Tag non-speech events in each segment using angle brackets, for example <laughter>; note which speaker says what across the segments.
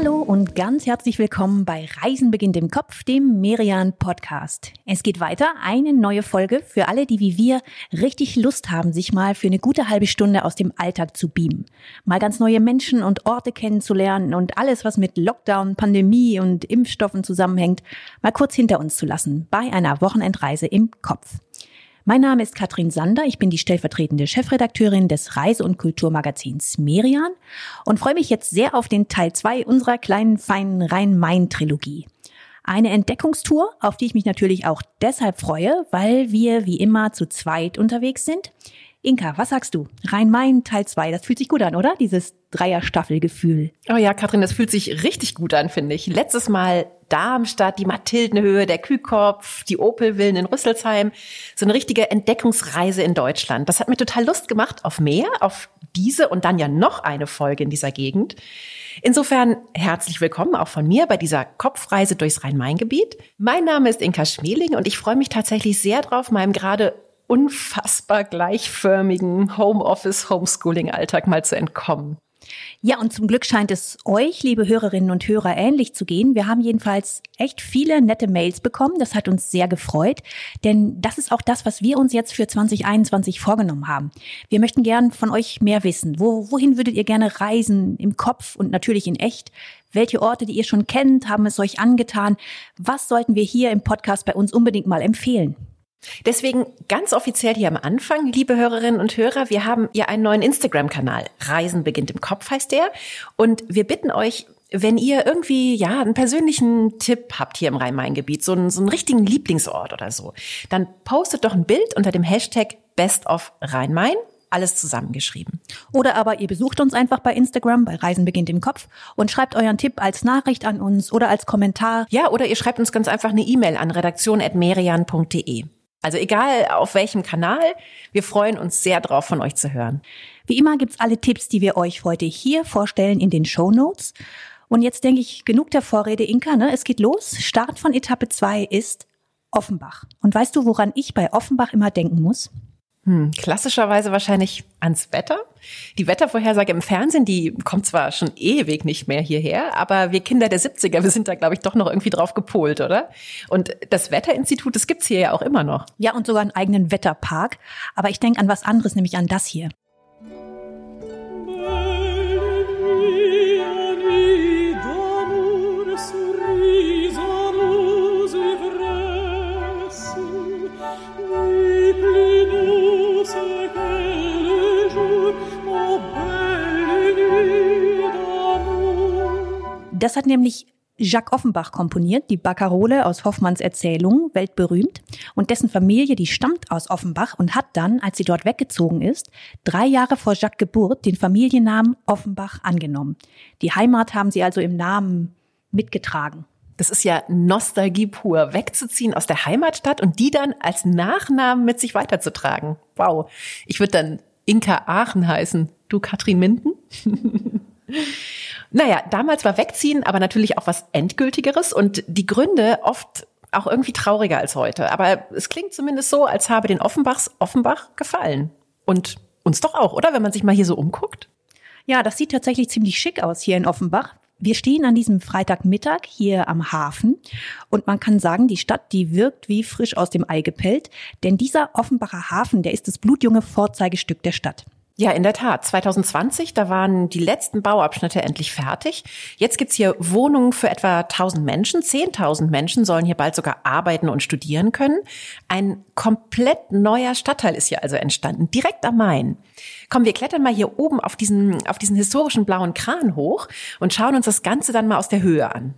Speaker 1: Hallo und ganz herzlich willkommen bei Reisen beginnt im Kopf, dem Merian Podcast. Es geht weiter, eine neue Folge für alle, die wie wir richtig Lust haben, sich mal für eine gute halbe Stunde aus dem Alltag zu beamen. Mal ganz neue Menschen und Orte kennenzulernen und alles, was mit Lockdown, Pandemie und Impfstoffen zusammenhängt, mal kurz hinter uns zu lassen bei einer Wochenendreise im Kopf. Mein Name ist Katrin Sander, ich bin die stellvertretende Chefredakteurin des Reise- und Kulturmagazins Merian und freue mich jetzt sehr auf den Teil 2 unserer kleinen, feinen Rhein-Main-Trilogie. Eine Entdeckungstour, auf die ich mich natürlich auch deshalb freue, weil wir wie immer zu zweit unterwegs sind. Inka, was sagst du? Rhein-Main Teil 2, das fühlt sich gut an, oder? Dieses Dreier-Staffelgefühl.
Speaker 2: Oh ja, Katrin, das fühlt sich richtig gut an, finde ich. Letztes Mal Darmstadt, die Mathildenhöhe, der Kühlkopf, die Opelvillen in Rüsselsheim. So eine richtige Entdeckungsreise in Deutschland. Das hat mir total Lust gemacht auf mehr, auf diese und dann ja noch eine Folge in dieser Gegend. Insofern herzlich willkommen auch von mir bei dieser Kopfreise durchs Rhein-Main-Gebiet. Mein Name ist Inka Schmeling und ich freue mich tatsächlich sehr drauf, meinem gerade unfassbar gleichförmigen Homeoffice-Homeschooling-Alltag mal zu entkommen.
Speaker 1: Ja, und zum Glück scheint es euch, liebe Hörerinnen und Hörer, ähnlich zu gehen. Wir haben jedenfalls echt viele nette Mails bekommen. Das hat uns sehr gefreut, denn das ist auch das, was wir uns jetzt für 2021 vorgenommen haben. Wir möchten gern von euch mehr wissen. Wo, wohin würdet ihr gerne reisen? Im Kopf und natürlich in echt? Welche Orte, die ihr schon kennt, haben es euch angetan? Was sollten wir hier im Podcast bei uns unbedingt mal empfehlen?
Speaker 2: Deswegen ganz offiziell hier am Anfang, liebe Hörerinnen und Hörer, wir haben ja einen neuen Instagram-Kanal. Reisen beginnt im Kopf heißt der. Und wir bitten euch, wenn ihr irgendwie, ja, einen persönlichen Tipp habt hier im Rhein-Main-Gebiet, so einen, so einen richtigen Lieblingsort oder so, dann postet doch ein Bild unter dem Hashtag Best of Rhein-Main alles zusammengeschrieben.
Speaker 1: Oder aber ihr besucht uns einfach bei Instagram, bei Reisen beginnt im Kopf und schreibt euren Tipp als Nachricht an uns oder als Kommentar.
Speaker 2: Ja, oder ihr schreibt uns ganz einfach eine E-Mail an redaktion.merian.de. Also egal auf welchem Kanal, wir freuen uns sehr drauf, von euch zu hören.
Speaker 1: Wie immer gibt's alle Tipps, die wir euch heute hier vorstellen, in den Show Notes. Und jetzt denke ich, genug der Vorrede, Inka, ne? Es geht los. Start von Etappe zwei ist Offenbach. Und weißt du, woran ich bei Offenbach immer denken muss?
Speaker 2: Hm, klassischerweise wahrscheinlich ans Wetter. Die Wettervorhersage im Fernsehen, die kommt zwar schon ewig nicht mehr hierher, aber wir Kinder der 70er, wir sind da, glaube ich, doch noch irgendwie drauf gepolt, oder? Und das Wetterinstitut, das gibt's hier ja auch immer noch.
Speaker 1: Ja, und sogar einen eigenen Wetterpark. Aber ich denke an was anderes, nämlich an das hier. Das hat nämlich Jacques Offenbach komponiert, die Baccarole aus Hoffmanns Erzählung, weltberühmt. Und dessen Familie, die stammt aus Offenbach und hat dann, als sie dort weggezogen ist, drei Jahre vor Jacques Geburt den Familiennamen Offenbach angenommen. Die Heimat haben sie also im Namen mitgetragen.
Speaker 2: Das ist ja Nostalgie pur, wegzuziehen aus der Heimatstadt und die dann als Nachnamen mit sich weiterzutragen. Wow. Ich würde dann Inka Aachen heißen. Du Katrin Minden? <laughs> Naja, damals war Wegziehen aber natürlich auch was Endgültigeres und die Gründe oft auch irgendwie trauriger als heute. Aber es klingt zumindest so, als habe den Offenbachs Offenbach gefallen. Und uns doch auch, oder? Wenn man sich mal hier so umguckt.
Speaker 1: Ja, das sieht tatsächlich ziemlich schick aus hier in Offenbach. Wir stehen an diesem Freitagmittag hier am Hafen und man kann sagen, die Stadt, die wirkt wie frisch aus dem Ei gepellt, denn dieser Offenbacher Hafen, der ist das blutjunge Vorzeigestück der Stadt.
Speaker 2: Ja, in der Tat. 2020, da waren die letzten Bauabschnitte endlich fertig. Jetzt gibt's hier Wohnungen für etwa 1000 Menschen. 10.000 Menschen sollen hier bald sogar arbeiten und studieren können. Ein komplett neuer Stadtteil ist hier also entstanden, direkt am Main. Komm, wir klettern mal hier oben auf diesen, auf diesen historischen blauen Kran hoch und schauen uns das Ganze dann mal aus der Höhe an.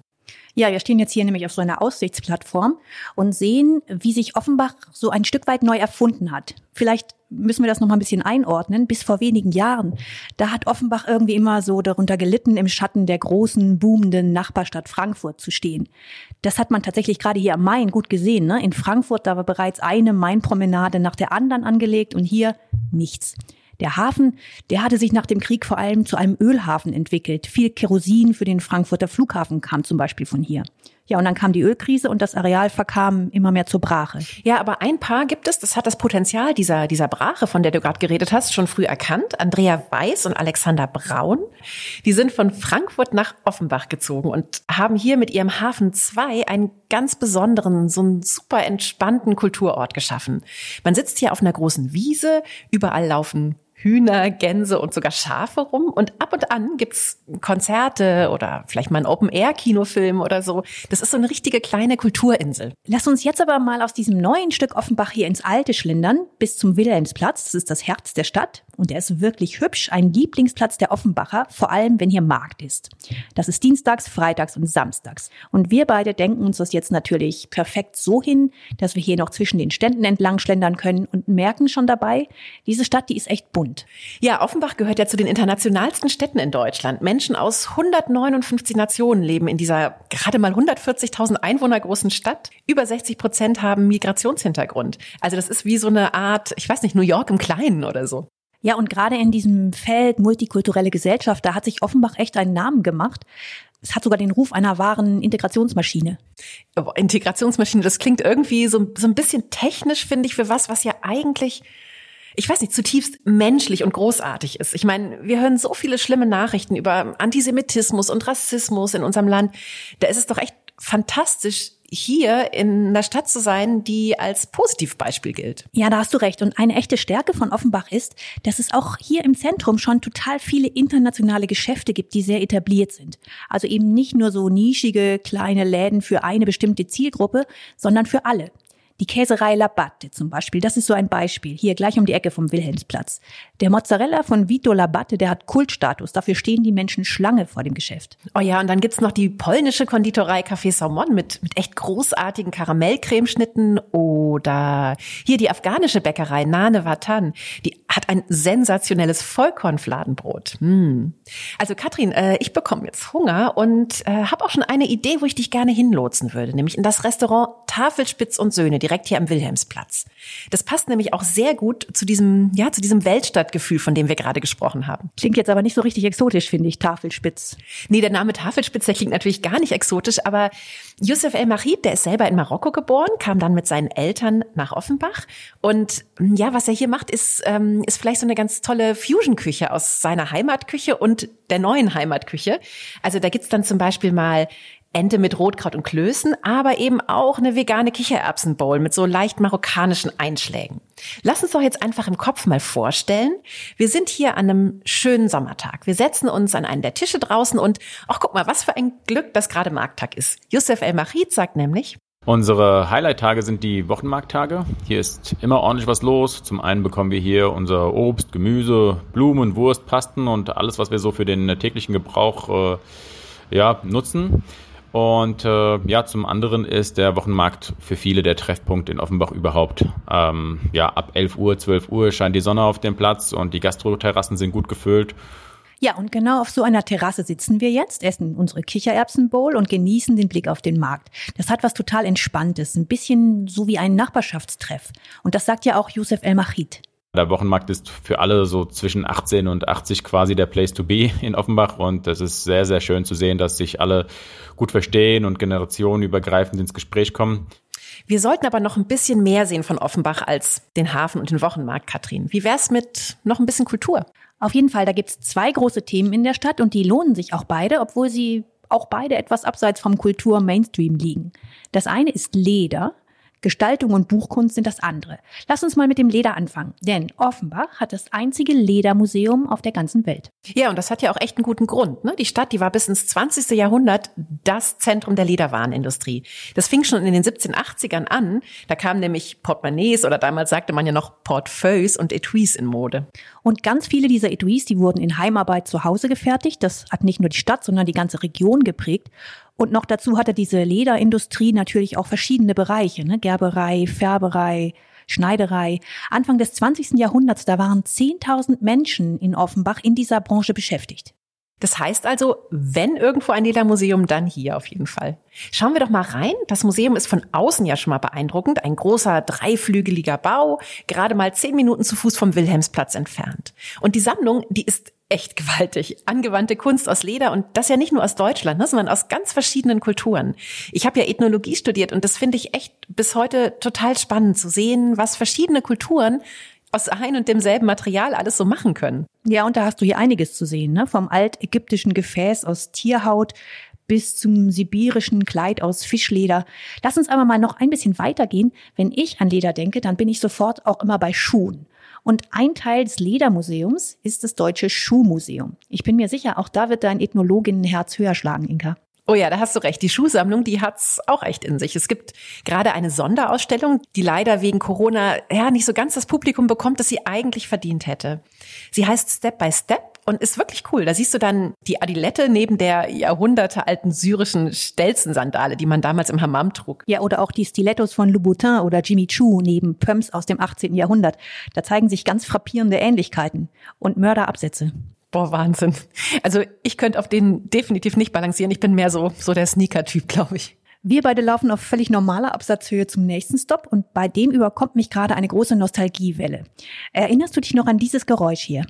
Speaker 1: Ja, wir stehen jetzt hier nämlich auf so einer Aussichtsplattform und sehen, wie sich Offenbach so ein Stück weit neu erfunden hat. Vielleicht müssen wir das noch mal ein bisschen einordnen. Bis vor wenigen Jahren, da hat Offenbach irgendwie immer so darunter gelitten, im Schatten der großen, boomenden Nachbarstadt Frankfurt zu stehen. Das hat man tatsächlich gerade hier am Main gut gesehen. Ne? In Frankfurt, da war bereits eine Mainpromenade nach der anderen angelegt und hier nichts. Der Hafen, der hatte sich nach dem Krieg vor allem zu einem Ölhafen entwickelt. Viel Kerosin für den Frankfurter Flughafen kam zum Beispiel von hier. Ja, und dann kam die Ölkrise und das Areal verkam immer mehr zur Brache.
Speaker 2: Ja, aber ein Paar gibt es, das hat das Potenzial dieser, dieser Brache, von der du gerade geredet hast, schon früh erkannt. Andrea Weiß und Alexander Braun. Die sind von Frankfurt nach Offenbach gezogen und haben hier mit ihrem Hafen 2 einen ganz besonderen, so einen super entspannten Kulturort geschaffen. Man sitzt hier auf einer großen Wiese, überall laufen Hühner, Gänse und sogar Schafe rum. Und ab und an gibt's Konzerte oder vielleicht mal einen Open-Air-Kinofilm oder so. Das ist so eine richtige kleine Kulturinsel.
Speaker 1: Lass uns jetzt aber mal aus diesem neuen Stück Offenbach hier ins Alte schlendern, bis zum Wilhelmsplatz. Das ist das Herz der Stadt. Und der ist wirklich hübsch, ein Lieblingsplatz der Offenbacher, vor allem wenn hier Markt ist. Das ist dienstags, freitags und samstags. Und wir beide denken uns das jetzt natürlich perfekt so hin, dass wir hier noch zwischen den Ständen entlang schlendern können und merken schon dabei, diese Stadt, die ist echt bunt.
Speaker 2: Ja, Offenbach gehört ja zu den internationalsten Städten in Deutschland. Menschen aus 159 Nationen leben in dieser gerade mal 140.000 Einwohner großen Stadt. Über 60 Prozent haben Migrationshintergrund. Also das ist wie so eine Art, ich weiß nicht, New York im Kleinen oder so.
Speaker 1: Ja, und gerade in diesem Feld multikulturelle Gesellschaft, da hat sich Offenbach echt einen Namen gemacht. Es hat sogar den Ruf einer wahren Integrationsmaschine.
Speaker 2: Integrationsmaschine, das klingt irgendwie so, so ein bisschen technisch, finde ich, für was, was ja eigentlich ich weiß nicht, zutiefst menschlich und großartig ist. Ich meine, wir hören so viele schlimme Nachrichten über Antisemitismus und Rassismus in unserem Land. Da ist es doch echt fantastisch, hier in einer Stadt zu sein, die als Positivbeispiel gilt.
Speaker 1: Ja, da hast du recht. Und eine echte Stärke von Offenbach ist, dass es auch hier im Zentrum schon total viele internationale Geschäfte gibt, die sehr etabliert sind. Also eben nicht nur so nischige kleine Läden für eine bestimmte Zielgruppe, sondern für alle. Die Käserei Labatte zum Beispiel, das ist so ein Beispiel, hier gleich um die Ecke vom Wilhelmsplatz. Der Mozzarella von Vito Labatte, der hat Kultstatus, dafür stehen die Menschen Schlange vor dem Geschäft.
Speaker 2: Oh ja, und dann gibt's noch die polnische Konditorei Café Saumon mit, mit echt großartigen Karamellcremeschnitten oder hier die afghanische Bäckerei Nane Watan, die hat ein sensationelles Vollkornfladenbrot. Hm. Also Katrin, äh, ich bekomme jetzt Hunger und äh, habe auch schon eine Idee, wo ich dich gerne hinlotsen würde, nämlich in das Restaurant Tafelspitz und Söhne, direkt hier am Wilhelmsplatz. Das passt nämlich auch sehr gut zu diesem, ja, zu diesem Weltstadtgefühl, von dem wir gerade gesprochen haben.
Speaker 1: Klingt jetzt aber nicht so richtig exotisch, finde ich, Tafelspitz.
Speaker 2: Nee, der Name Tafelspitz, der klingt natürlich gar nicht exotisch, aber Youssef El Mahid, der ist selber in Marokko geboren, kam dann mit seinen Eltern nach Offenbach und ja, was er hier macht, ist, ähm, ist vielleicht so eine ganz tolle Fusion-Küche aus seiner Heimatküche und der neuen Heimatküche. Also da gibt's dann zum Beispiel mal Ente mit Rotkraut und Klößen, aber eben auch eine vegane Kichererbsenbowl mit so leicht marokkanischen Einschlägen. Lass uns doch jetzt einfach im Kopf mal vorstellen, wir sind hier an einem schönen Sommertag. Wir setzen uns an einen der Tische draußen und, ach guck mal, was für ein Glück, dass gerade Markttag ist. Yusuf El Machid sagt nämlich,
Speaker 3: Unsere Highlight-Tage sind die Wochenmarkttage. Hier ist immer ordentlich was los. Zum einen bekommen wir hier unser Obst, Gemüse, Blumen, Wurst, Pasten und alles, was wir so für den täglichen Gebrauch äh, ja, nutzen. Und äh, ja, zum anderen ist der Wochenmarkt für viele der Treffpunkt in Offenbach überhaupt. Ähm, ja, ab 11 Uhr, 12 Uhr scheint die Sonne auf dem Platz und die Gastroterrassen sind gut gefüllt.
Speaker 1: Ja, und genau auf so einer Terrasse sitzen wir jetzt, essen unsere Kichererbsenbowl und genießen den Blick auf den Markt. Das hat was total Entspanntes, ein bisschen so wie ein Nachbarschaftstreff. Und das sagt ja auch Youssef El Machid.
Speaker 3: Der Wochenmarkt ist für alle so zwischen 18 und 80 quasi der Place to be in Offenbach und das ist sehr, sehr schön zu sehen, dass sich alle gut verstehen und generationenübergreifend ins Gespräch kommen.
Speaker 2: Wir sollten aber noch ein bisschen mehr sehen von Offenbach als den Hafen und den Wochenmarkt, Katrin. Wie wär's mit noch ein bisschen Kultur?
Speaker 1: Auf jeden Fall, da gibt's zwei große Themen in der Stadt und die lohnen sich auch beide, obwohl sie auch beide etwas abseits vom Kultur-Mainstream liegen. Das eine ist Leder. Gestaltung und Buchkunst sind das andere. Lass uns mal mit dem Leder anfangen, denn Offenbach hat das einzige Ledermuseum auf der ganzen Welt.
Speaker 2: Ja, und das hat ja auch echt einen guten Grund. Ne? Die Stadt, die war bis ins 20. Jahrhundert das Zentrum der Lederwarenindustrie. Das fing schon in den 1780ern an. Da kamen nämlich Portemonnaies oder damals sagte man ja noch Portefeuilles und Etuis in Mode.
Speaker 1: Und ganz viele dieser Etuis, die wurden in Heimarbeit zu Hause gefertigt. Das hat nicht nur die Stadt, sondern die ganze Region geprägt. Und noch dazu hatte diese Lederindustrie natürlich auch verschiedene Bereiche, ne? Gerberei, Färberei, Schneiderei. Anfang des 20. Jahrhunderts, da waren 10.000 Menschen in Offenbach in dieser Branche beschäftigt.
Speaker 2: Das heißt also, wenn irgendwo ein Ledermuseum, dann hier auf jeden Fall. Schauen wir doch mal rein. Das Museum ist von außen ja schon mal beeindruckend. Ein großer dreiflügeliger Bau, gerade mal zehn Minuten zu Fuß vom Wilhelmsplatz entfernt. Und die Sammlung, die ist echt gewaltig. Angewandte Kunst aus Leder und das ja nicht nur aus Deutschland, ne, sondern aus ganz verschiedenen Kulturen. Ich habe ja Ethnologie studiert und das finde ich echt bis heute total spannend zu sehen, was verschiedene Kulturen aus ein und demselben Material alles so machen können.
Speaker 1: Ja, und da hast du hier einiges zu sehen, ne? Vom altägyptischen Gefäß aus Tierhaut bis zum sibirischen Kleid aus Fischleder. Lass uns aber mal noch ein bisschen weitergehen. Wenn ich an Leder denke, dann bin ich sofort auch immer bei Schuhen. Und ein Teil des Ledermuseums ist das Deutsche Schuhmuseum. Ich bin mir sicher, auch da wird dein Ethnologinnenherz höher schlagen, Inka.
Speaker 2: Oh ja, da hast du recht. Die Schuhsammlung, die hat's auch echt in sich. Es gibt gerade eine Sonderausstellung, die leider wegen Corona ja nicht so ganz das Publikum bekommt, das sie eigentlich verdient hätte. Sie heißt Step by Step und ist wirklich cool. Da siehst du dann die Adilette neben der jahrhundertealten syrischen Stelzensandale, die man damals im Hammam trug.
Speaker 1: Ja, oder auch die Stilettos von Louboutin oder Jimmy Choo neben Pumps aus dem 18. Jahrhundert. Da zeigen sich ganz frappierende Ähnlichkeiten und Mörderabsätze.
Speaker 2: Boah, Wahnsinn. Also ich könnte auf den definitiv nicht balancieren. Ich bin mehr so, so der Sneaker-Typ, glaube ich.
Speaker 1: Wir beide laufen auf völlig normaler Absatzhöhe zum nächsten Stop und bei dem überkommt mich gerade eine große Nostalgiewelle. Erinnerst du dich noch an dieses Geräusch hier?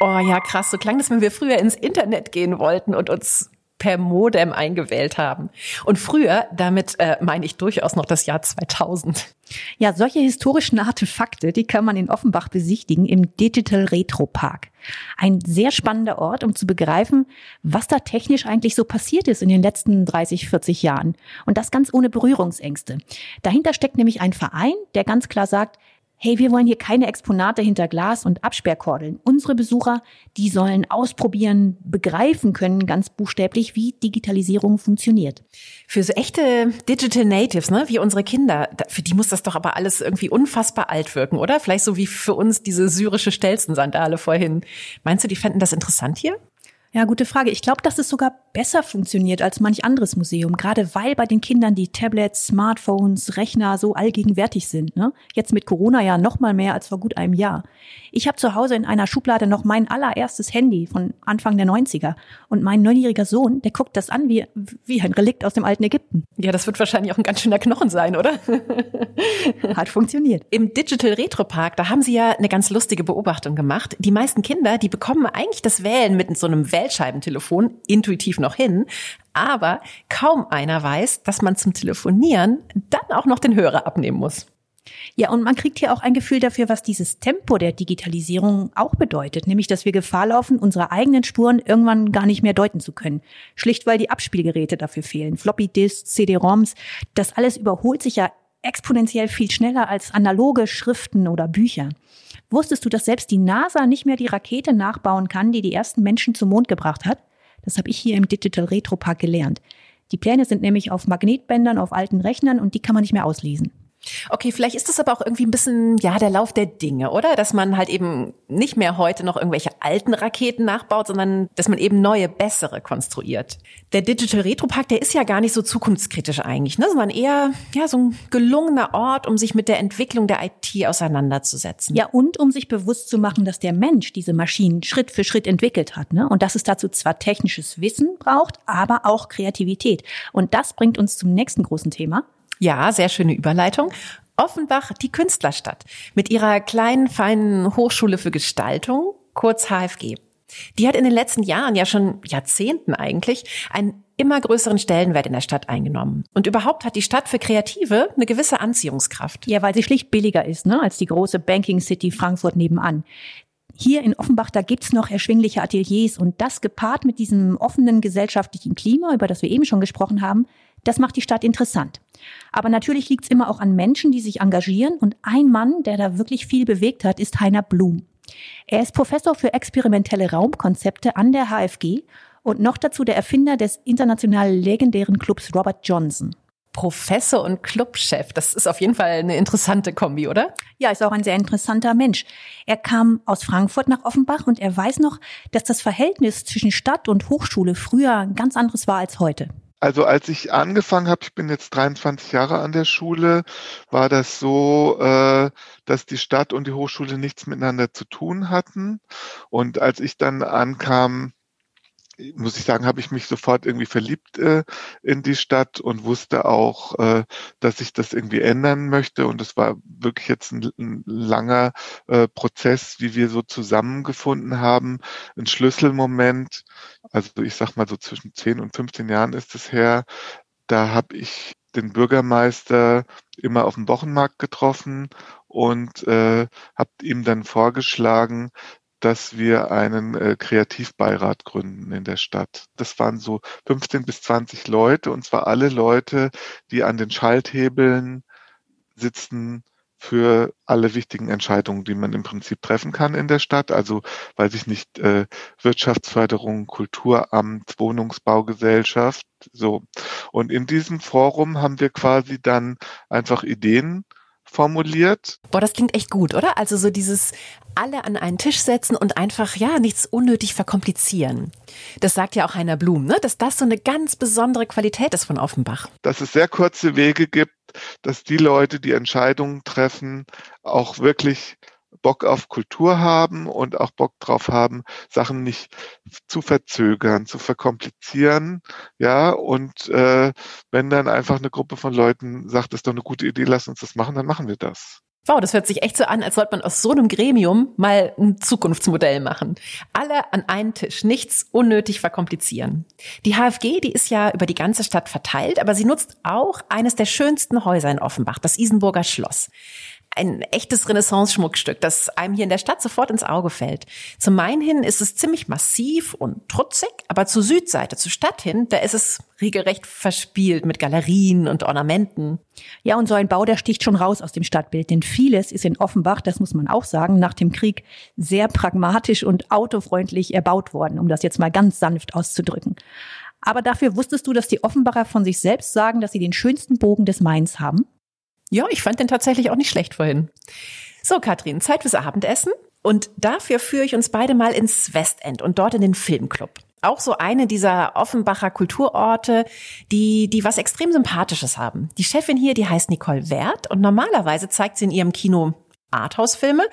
Speaker 2: Oh ja, krass. So klang das, wenn wir früher ins Internet gehen wollten und uns per Modem eingewählt haben. Und früher, damit äh, meine ich durchaus noch das Jahr 2000.
Speaker 1: Ja, solche historischen Artefakte, die kann man in Offenbach besichtigen im Digital Retro Park. Ein sehr spannender Ort, um zu begreifen, was da technisch eigentlich so passiert ist in den letzten 30, 40 Jahren. Und das ganz ohne Berührungsängste. Dahinter steckt nämlich ein Verein, der ganz klar sagt, hey, wir wollen hier keine Exponate hinter Glas und Absperrkordeln. Unsere Besucher, die sollen ausprobieren, begreifen können, ganz buchstäblich, wie Digitalisierung funktioniert.
Speaker 2: Für so echte Digital Natives, ne, wie unsere Kinder, für die muss das doch aber alles irgendwie unfassbar alt wirken, oder? Vielleicht so wie für uns diese syrische Stelzensandale vorhin. Meinst du, die fänden das interessant hier?
Speaker 1: Ja, gute Frage. Ich glaube, dass es sogar besser funktioniert als manch anderes Museum, gerade weil bei den Kindern die Tablets, Smartphones, Rechner so allgegenwärtig sind. Ne? Jetzt mit Corona ja noch mal mehr als vor gut einem Jahr. Ich habe zu Hause in einer Schublade noch mein allererstes Handy von Anfang der 90er und mein neunjähriger Sohn, der guckt das an wie, wie ein Relikt aus dem alten Ägypten.
Speaker 2: Ja, das wird wahrscheinlich auch ein ganz schöner Knochen sein, oder? <laughs>
Speaker 1: Hat funktioniert.
Speaker 2: Im Digital Retro Park, da haben sie ja eine ganz lustige Beobachtung gemacht. Die meisten Kinder, die bekommen eigentlich das Wählen mit so einem Welt Wählscheibentelefon intuitiv noch hin. Aber kaum einer weiß, dass man zum Telefonieren dann auch noch den Hörer abnehmen muss.
Speaker 1: Ja, und man kriegt hier auch ein Gefühl dafür, was dieses Tempo der Digitalisierung auch bedeutet, nämlich dass wir Gefahr laufen, unsere eigenen Spuren irgendwann gar nicht mehr deuten zu können. Schlicht weil die Abspielgeräte dafür fehlen. Floppy Disks, CD-ROMs, das alles überholt sich ja exponentiell viel schneller als analoge Schriften oder Bücher. Wusstest du, dass selbst die NASA nicht mehr die Rakete nachbauen kann, die die ersten Menschen zum Mond gebracht hat? Das habe ich hier im Digital Retro Park gelernt. Die Pläne sind nämlich auf Magnetbändern auf alten Rechnern und die kann man nicht mehr auslesen.
Speaker 2: Okay, vielleicht ist das aber auch irgendwie ein bisschen, ja, der Lauf der Dinge, oder? Dass man halt eben nicht mehr heute noch irgendwelche alten Raketen nachbaut, sondern dass man eben neue, bessere konstruiert. Der Digital Retro Park, der ist ja gar nicht so zukunftskritisch eigentlich, ne? sondern eher, ja, so ein gelungener Ort, um sich mit der Entwicklung der IT auseinanderzusetzen.
Speaker 1: Ja, und um sich bewusst zu machen, dass der Mensch diese Maschinen Schritt für Schritt entwickelt hat, ne? Und dass es dazu zwar technisches Wissen braucht, aber auch Kreativität. Und das bringt uns zum nächsten großen Thema.
Speaker 2: Ja, sehr schöne Überleitung. Offenbach, die Künstlerstadt, mit ihrer kleinen, feinen Hochschule für Gestaltung, kurz HFG. Die hat in den letzten Jahren, ja schon Jahrzehnten eigentlich, einen immer größeren Stellenwert in der Stadt eingenommen. Und überhaupt hat die Stadt für Kreative eine gewisse Anziehungskraft.
Speaker 1: Ja, weil sie schlicht billiger ist, ne, als die große Banking City Frankfurt nebenan. Hier in Offenbach, da gibt's noch erschwingliche Ateliers und das gepaart mit diesem offenen gesellschaftlichen Klima, über das wir eben schon gesprochen haben, das macht die Stadt interessant. Aber natürlich liegt es immer auch an Menschen, die sich engagieren. Und ein Mann, der da wirklich viel bewegt hat, ist Heiner Blum. Er ist Professor für experimentelle Raumkonzepte an der HFG und noch dazu der Erfinder des international legendären Clubs Robert Johnson.
Speaker 2: Professor und Clubchef. Das ist auf jeden Fall eine interessante Kombi, oder?
Speaker 1: Ja, ist auch ein sehr interessanter Mensch. Er kam aus Frankfurt nach Offenbach und er weiß noch, dass das Verhältnis zwischen Stadt und Hochschule früher ganz anderes war als heute.
Speaker 4: Also als ich angefangen habe, ich bin jetzt 23 Jahre an der Schule, war das so, äh, dass die Stadt und die Hochschule nichts miteinander zu tun hatten. Und als ich dann ankam, muss ich sagen, habe ich mich sofort irgendwie verliebt äh, in die Stadt und wusste auch, äh, dass ich das irgendwie ändern möchte. Und es war wirklich jetzt ein, ein langer äh, Prozess, wie wir so zusammengefunden haben. Ein Schlüsselmoment, also ich sag mal so zwischen 10 und 15 Jahren ist es her. Da habe ich den Bürgermeister immer auf dem Wochenmarkt getroffen und äh, habe ihm dann vorgeschlagen, dass wir einen äh, Kreativbeirat gründen in der Stadt. Das waren so 15 bis 20 Leute und zwar alle Leute, die an den Schalthebeln sitzen für alle wichtigen Entscheidungen, die man im Prinzip treffen kann in der Stadt. Also, weiß ich nicht, äh, Wirtschaftsförderung, Kulturamt, Wohnungsbaugesellschaft, so. Und in diesem Forum haben wir quasi dann einfach Ideen formuliert.
Speaker 2: Boah, das klingt echt gut, oder? Also so dieses alle an einen Tisch setzen und einfach, ja, nichts unnötig verkomplizieren. Das sagt ja auch Heiner Blum, ne? dass das so eine ganz besondere Qualität ist von Offenbach.
Speaker 4: Dass es sehr kurze Wege gibt, dass die Leute, die Entscheidungen treffen, auch wirklich Bock auf Kultur haben und auch Bock drauf haben, Sachen nicht zu verzögern, zu verkomplizieren, ja, und äh, wenn dann einfach eine Gruppe von Leuten sagt, das ist doch eine gute Idee, lass uns das machen, dann machen wir das.
Speaker 2: Wow, das hört sich echt so an, als sollte man aus so einem Gremium mal ein Zukunftsmodell machen. Alle an einen Tisch, nichts unnötig verkomplizieren. Die HFG, die ist ja über die ganze Stadt verteilt, aber sie nutzt auch eines der schönsten Häuser in Offenbach, das Isenburger Schloss ein echtes Renaissance-Schmuckstück, das einem hier in der Stadt sofort ins Auge fällt. Zum Main hin ist es ziemlich massiv und trutzig, aber zur Südseite, zur Stadt hin, da ist es regelrecht verspielt mit Galerien und Ornamenten.
Speaker 1: Ja, und so ein Bau, der sticht schon raus aus dem Stadtbild, denn vieles ist in Offenbach, das muss man auch sagen, nach dem Krieg sehr pragmatisch und autofreundlich erbaut worden, um das jetzt mal ganz sanft auszudrücken. Aber dafür wusstest du, dass die Offenbacher von sich selbst sagen, dass sie den schönsten Bogen des Mains haben?
Speaker 2: Ja, ich fand den tatsächlich auch nicht schlecht vorhin. So, Katrin, Zeit fürs Abendessen. Und dafür führe ich uns beide mal ins Westend und dort in den Filmclub. Auch so eine dieser Offenbacher Kulturorte, die, die was extrem Sympathisches haben. Die Chefin hier, die heißt Nicole Wert und normalerweise zeigt sie in ihrem Kino Arthouse-Filme.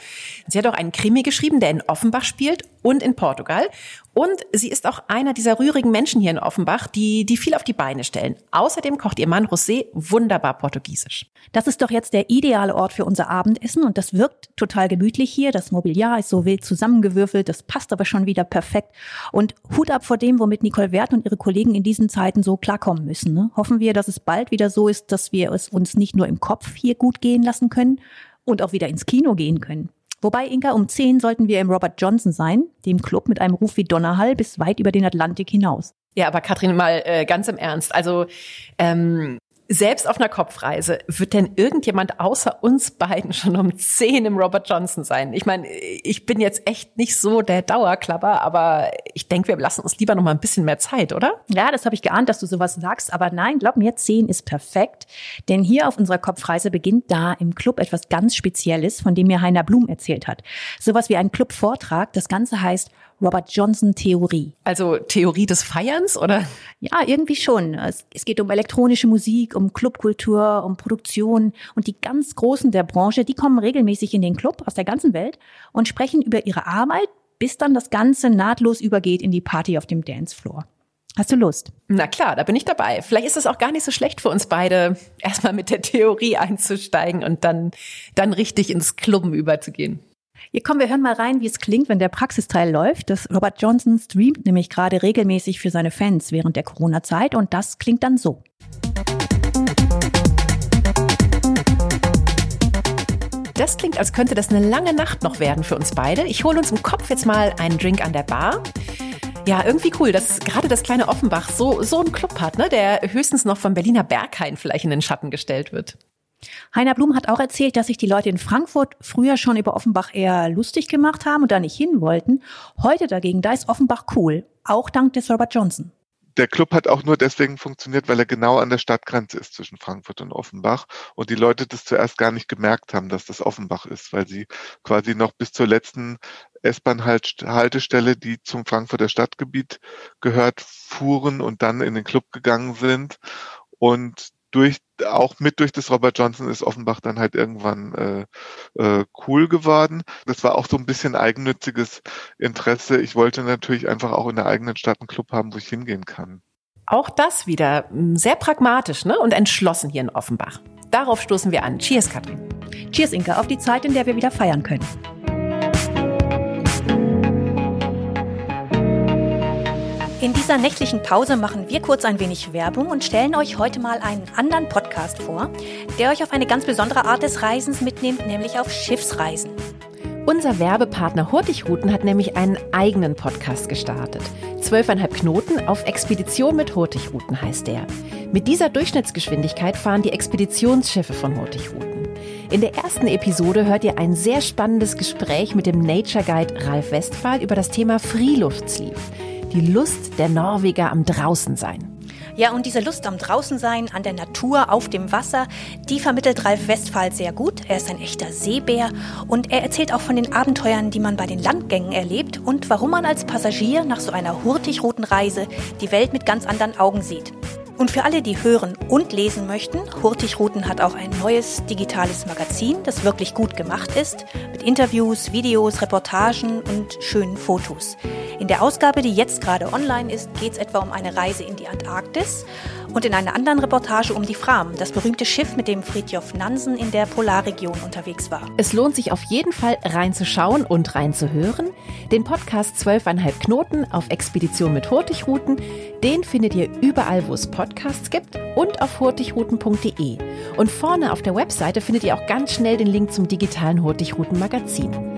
Speaker 2: Sie hat auch einen Krimi geschrieben, der in Offenbach spielt und in Portugal. Und sie ist auch einer dieser rührigen Menschen hier in Offenbach, die, die viel auf die Beine stellen. Außerdem kocht ihr Mann José wunderbar portugiesisch.
Speaker 1: Das ist doch jetzt der ideale Ort für unser Abendessen und das wirkt total gemütlich hier. Das Mobiliar ist so wild zusammengewürfelt, das passt aber schon wieder perfekt. Und Hut ab vor dem, womit Nicole Wert und ihre Kollegen in diesen Zeiten so klarkommen müssen. Ne? Hoffen wir, dass es bald wieder so ist, dass wir es uns nicht nur im Kopf hier gut gehen lassen können, und auch wieder ins Kino gehen können. Wobei, Inka, um 10 sollten wir im Robert Johnson sein, dem Club mit einem Ruf wie Donnerhall bis weit über den Atlantik hinaus.
Speaker 2: Ja, aber Katrin, mal äh, ganz im Ernst. Also ähm, selbst auf einer Kopfreise, wird denn irgendjemand außer uns beiden schon um zehn im Robert Johnson sein? Ich meine, ich bin jetzt echt nicht so der Dauerklapper, aber ich denke, wir lassen uns lieber noch mal ein bisschen mehr Zeit, oder?
Speaker 1: Ja, das habe ich geahnt, dass du sowas sagst, aber nein, glaub mir, zehn ist perfekt, denn hier auf unserer Kopfreise beginnt da im Club etwas ganz Spezielles, von dem mir Heiner Blum erzählt hat. Sowas wie ein Clubvortrag, das Ganze heißt Robert Johnson Theorie.
Speaker 2: Also Theorie des Feierns, oder?
Speaker 1: Ja, irgendwie schon. Es, es geht um elektronische Musik, um Clubkultur, um Produktion und die ganz Großen der Branche, die kommen regelmäßig in den Club aus der ganzen Welt und sprechen über ihre Arbeit, bis dann das Ganze nahtlos übergeht in die Party auf dem Dancefloor. Hast du Lust?
Speaker 2: Na klar, da bin ich dabei. Vielleicht ist es auch gar nicht so schlecht für uns beide, erstmal mit der Theorie einzusteigen und dann, dann richtig ins Clubben überzugehen.
Speaker 1: Hier kommen wir hören mal rein, wie es klingt, wenn der Praxisteil läuft. Das Robert Johnson streamt nämlich gerade regelmäßig für seine Fans während der Corona-Zeit und das klingt dann so.
Speaker 2: Das klingt, als könnte das eine lange Nacht noch werden für uns beide. Ich hole uns im Kopf jetzt mal einen Drink an der Bar. Ja, irgendwie cool, dass gerade das kleine Offenbach so, so einen Club hat, ne, der höchstens noch vom Berliner Berghain vielleicht in den Schatten gestellt wird.
Speaker 1: Heiner Blum hat auch erzählt, dass sich die Leute in Frankfurt früher schon über Offenbach eher lustig gemacht haben und da nicht hin wollten. Heute dagegen, da ist Offenbach cool, auch dank des Robert Johnson.
Speaker 4: Der Club hat auch nur deswegen funktioniert, weil er genau an der Stadtgrenze ist zwischen Frankfurt und Offenbach und die Leute das zuerst gar nicht gemerkt haben, dass das Offenbach ist, weil sie quasi noch bis zur letzten S-Bahn-Haltestelle, die zum Frankfurter Stadtgebiet gehört, fuhren und dann in den Club gegangen sind. Und durch auch mit durch das Robert Johnson ist Offenbach dann halt irgendwann äh, äh, cool geworden. Das war auch so ein bisschen eigennütziges Interesse. Ich wollte natürlich einfach auch in der eigenen Stadt einen Club haben, wo ich hingehen kann.
Speaker 2: Auch das wieder hm, sehr pragmatisch ne? und entschlossen hier in Offenbach. Darauf stoßen wir an. Cheers, Katrin.
Speaker 1: Cheers, Inka, auf die Zeit, in der wir wieder feiern können. In dieser nächtlichen Pause machen wir kurz ein wenig Werbung und stellen euch heute mal einen anderen Podcast vor, der euch auf eine ganz besondere Art des Reisens mitnimmt, nämlich auf Schiffsreisen.
Speaker 2: Unser Werbepartner Hurtigruten hat nämlich einen eigenen Podcast gestartet. Zwölfeinhalb Knoten auf Expedition mit Hurtigruten heißt der. Mit dieser Durchschnittsgeschwindigkeit fahren die Expeditionsschiffe von Hurtigruten. In der ersten Episode hört ihr ein sehr spannendes Gespräch mit dem Nature Guide Ralf Westphal über das Thema Freeluftsleaf die Lust der Norweger am Draußensein.
Speaker 1: Ja, und diese Lust am Draußensein, an der Natur, auf dem Wasser, die vermittelt Ralf Westphal sehr gut. Er ist ein echter Seebär und er erzählt auch von den Abenteuern, die man bei den Landgängen erlebt und warum man als Passagier nach so einer hurtigroten Reise die Welt mit ganz anderen Augen sieht. Und für alle, die hören und lesen möchten, Hurtigruten hat auch ein neues digitales Magazin, das wirklich gut gemacht ist, mit Interviews, Videos, Reportagen und schönen Fotos. In der Ausgabe, die jetzt gerade online ist, geht es etwa um eine Reise in die Antarktis und in einer anderen Reportage um die Fram, das berühmte Schiff, mit dem Fridtjof Nansen in der Polarregion unterwegs war.
Speaker 2: Es lohnt sich auf jeden Fall reinzuschauen und reinzuhören. Den Podcast 12,5 Knoten auf Expedition mit Hurtigruten, den findet ihr überall, wo es Podcasts gibt und auf hurtigruten.de. Und vorne auf der Webseite findet ihr auch ganz schnell den Link zum digitalen Hurtigruten Magazin.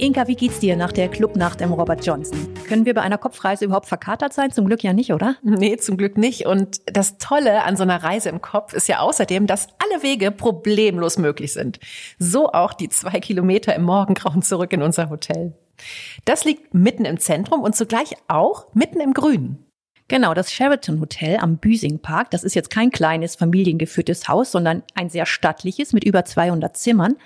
Speaker 1: Inka, wie geht's dir nach der Clubnacht im Robert Johnson? Können wir bei einer Kopfreise überhaupt verkatert sein? Zum Glück ja nicht, oder?
Speaker 2: Nee, zum Glück nicht. Und das Tolle an so einer Reise im Kopf ist ja außerdem, dass alle Wege problemlos möglich sind. So auch die zwei Kilometer im Morgengrauen zurück in unser Hotel. Das liegt mitten im Zentrum und zugleich auch mitten im Grünen.
Speaker 1: Genau, das Sheraton Hotel am Büsing Park, das ist jetzt kein kleines familiengeführtes Haus, sondern ein sehr stattliches mit über 200 Zimmern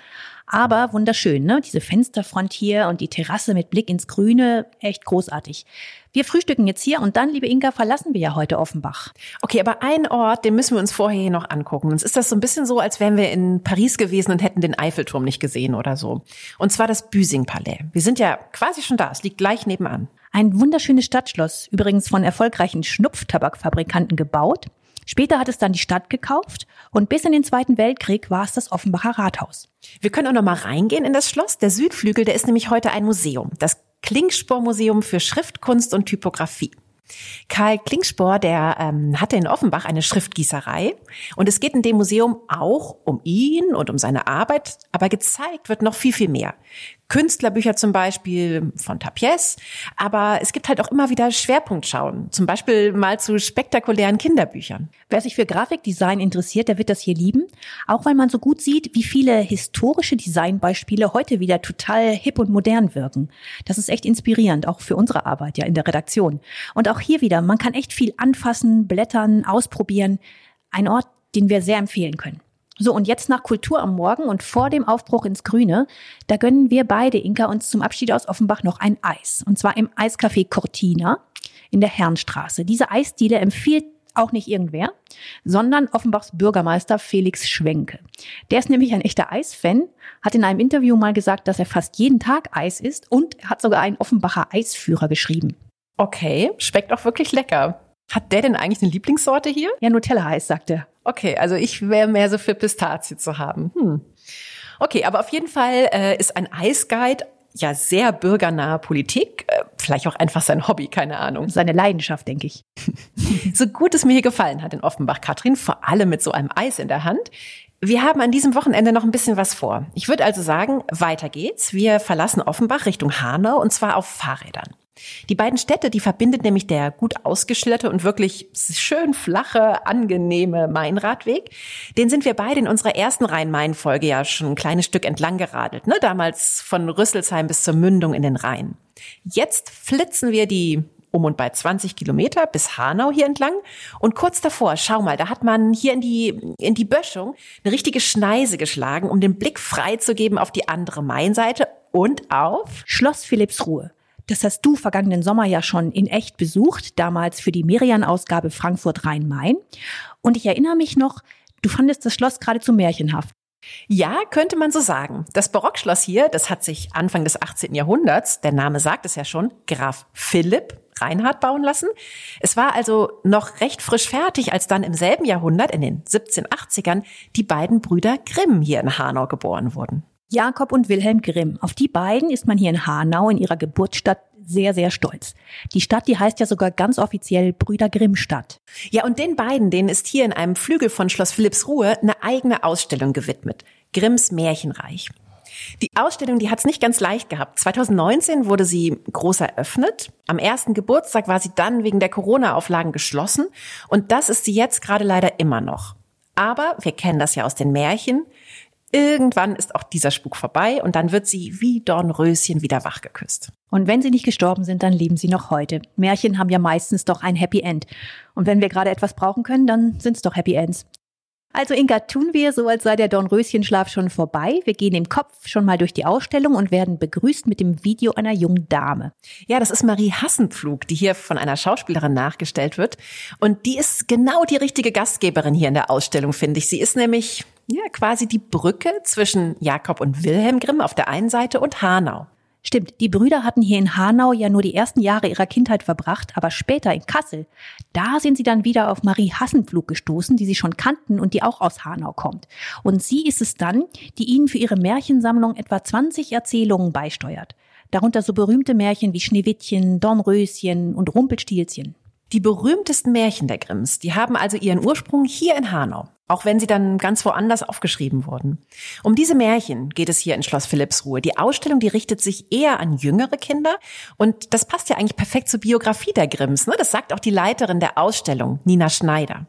Speaker 1: aber wunderschön, ne? Diese Fensterfront hier und die Terrasse mit Blick ins Grüne, echt großartig. Wir frühstücken jetzt hier und dann, liebe Inka, verlassen wir ja heute Offenbach.
Speaker 2: Okay, aber einen Ort, den müssen wir uns vorher hier noch angucken. Uns ist das so ein bisschen so, als wären wir in Paris gewesen und hätten den Eiffelturm nicht gesehen oder so. Und zwar das Büsing-Palais. Wir sind ja quasi schon da. Es liegt gleich nebenan.
Speaker 1: Ein wunderschönes Stadtschloss, übrigens von erfolgreichen Schnupftabakfabrikanten gebaut. Später hat es dann die Stadt gekauft und bis in den Zweiten Weltkrieg war es das Offenbacher Rathaus.
Speaker 2: Wir können auch noch mal reingehen in das Schloss. Der Südflügel, der ist nämlich heute ein Museum. Das Klingspor-Museum für Schriftkunst und Typografie. Karl Klingspor, der ähm, hatte in Offenbach eine Schriftgießerei und es geht in dem Museum auch um ihn und um seine Arbeit, aber gezeigt wird noch viel, viel mehr. Künstlerbücher zum Beispiel von Tapies, aber es gibt halt auch immer wieder Schwerpunktschauen, zum Beispiel mal zu spektakulären Kinderbüchern.
Speaker 1: Wer sich für Grafikdesign interessiert, der wird das hier lieben, auch weil man so gut sieht, wie viele historische Designbeispiele heute wieder total hip und modern wirken. Das ist echt inspirierend, auch für unsere Arbeit ja in der Redaktion. Und auch hier wieder, man kann echt viel anfassen, blättern, ausprobieren. Ein Ort, den wir sehr empfehlen können. So, und jetzt nach Kultur am Morgen und vor dem Aufbruch ins Grüne, da gönnen wir beide, Inka, uns zum Abschied aus Offenbach noch ein Eis. Und zwar im Eiscafé Cortina in der Herrenstraße. Diese Eisdiele empfiehlt auch nicht irgendwer, sondern Offenbachs Bürgermeister Felix Schwenke. Der ist nämlich ein echter Eisfan, hat in einem Interview mal gesagt, dass er fast jeden Tag Eis isst und hat sogar einen Offenbacher Eisführer geschrieben.
Speaker 2: Okay, schmeckt auch wirklich lecker. Hat der denn eigentlich eine Lieblingssorte hier?
Speaker 1: Ja, Nutella-Eis, sagt er.
Speaker 2: Okay, also ich wäre mehr so für Pistazie zu haben. Hm. Okay, aber auf jeden Fall äh, ist ein Eisguide ja sehr bürgernahe Politik, äh, vielleicht auch einfach sein Hobby, keine Ahnung.
Speaker 1: Seine Leidenschaft, denke ich. <laughs>
Speaker 2: so gut es mir hier gefallen hat in Offenbach, Katrin, vor allem mit so einem Eis in der Hand. Wir haben an diesem Wochenende noch ein bisschen was vor. Ich würde also sagen, weiter geht's. Wir verlassen Offenbach Richtung Hanau und zwar auf Fahrrädern. Die beiden Städte, die verbindet nämlich der gut ausgeschilderte und wirklich schön flache, angenehme Mainradweg. Den sind wir beide in unserer ersten Rhein-Main-Folge ja schon ein kleines Stück entlang geradelt, ne? damals von Rüsselsheim bis zur Mündung in den Rhein. Jetzt flitzen wir die um und bei 20 Kilometer bis Hanau hier entlang. Und kurz davor, schau mal, da hat man hier in die, in die Böschung eine richtige Schneise geschlagen, um den Blick frei zu geben auf die andere Mainseite und auf
Speaker 1: Schloss Philippsruhe. Das hast du vergangenen Sommer ja schon in echt besucht, damals für die Merian-Ausgabe Frankfurt Rhein-Main. Und ich erinnere mich noch, du fandest das Schloss geradezu märchenhaft.
Speaker 2: Ja, könnte man so sagen. Das Barockschloss hier, das hat sich Anfang des 18. Jahrhunderts, der Name sagt es ja schon, Graf Philipp Reinhard bauen lassen. Es war also noch recht frisch fertig, als dann im selben Jahrhundert, in den 1780ern, die beiden Brüder Grimm hier in Hanau geboren wurden.
Speaker 1: Jakob und Wilhelm Grimm. Auf die beiden ist man hier in Hanau in ihrer Geburtsstadt sehr, sehr stolz. Die Stadt, die heißt ja sogar ganz offiziell Brüder Grimm Stadt.
Speaker 2: Ja, und den beiden, denen ist hier in einem Flügel von Schloss Philippsruhe eine eigene Ausstellung gewidmet. Grimms Märchenreich. Die Ausstellung, die hat es nicht ganz leicht gehabt. 2019 wurde sie groß eröffnet. Am ersten Geburtstag war sie dann wegen der Corona-Auflagen geschlossen. Und das ist sie jetzt gerade leider immer noch. Aber wir kennen das ja aus den Märchen. Irgendwann ist auch dieser Spuk vorbei und dann wird sie wie Dornröschen wieder wachgeküsst.
Speaker 1: Und wenn sie nicht gestorben sind, dann leben sie noch heute. Märchen haben ja meistens doch ein Happy End. Und wenn wir gerade etwas brauchen können, dann sind's doch Happy Ends. Also Inga, tun wir so, als sei der Dornröschenschlaf schon vorbei. Wir gehen im Kopf schon mal durch die Ausstellung und werden begrüßt mit dem Video einer jungen Dame.
Speaker 2: Ja, das ist Marie Hassenpflug, die hier von einer Schauspielerin nachgestellt wird. Und die ist genau die richtige Gastgeberin hier in der Ausstellung, finde ich. Sie ist nämlich ja quasi die Brücke zwischen Jakob und Wilhelm Grimm auf der einen Seite und Hanau.
Speaker 1: Stimmt, die Brüder hatten hier in Hanau ja nur die ersten Jahre ihrer Kindheit verbracht, aber später in Kassel, da sind sie dann wieder auf Marie Hassenpflug gestoßen, die sie schon kannten und die auch aus Hanau kommt. Und sie ist es dann, die ihnen für ihre Märchensammlung etwa 20 Erzählungen beisteuert. Darunter so berühmte Märchen wie Schneewittchen, Dornröschen und Rumpelstilzchen.
Speaker 2: Die berühmtesten Märchen der Grimms, die haben also ihren Ursprung hier in Hanau, auch wenn sie dann ganz woanders aufgeschrieben wurden. Um diese Märchen geht es hier in Schloss Philippsruhe. Die Ausstellung, die richtet sich eher an jüngere Kinder und das passt ja eigentlich perfekt zur Biografie der Grimms. Ne? Das sagt auch die Leiterin der Ausstellung, Nina Schneider.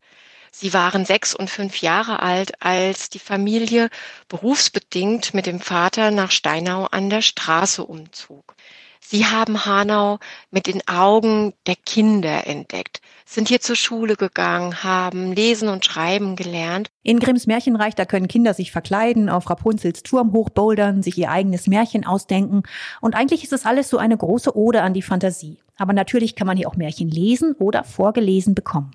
Speaker 5: Sie waren sechs und fünf Jahre alt, als die Familie berufsbedingt mit dem Vater nach Steinau an der Straße umzog. Sie haben Hanau mit den Augen der Kinder entdeckt, sind hier zur Schule gegangen, haben lesen und schreiben gelernt.
Speaker 1: In Grimms Märchenreich, da können Kinder sich verkleiden, auf Rapunzels Turm hochbouldern, sich ihr eigenes Märchen ausdenken. Und eigentlich ist es alles so eine große Ode an die Fantasie. Aber natürlich kann man hier auch Märchen lesen oder vorgelesen bekommen.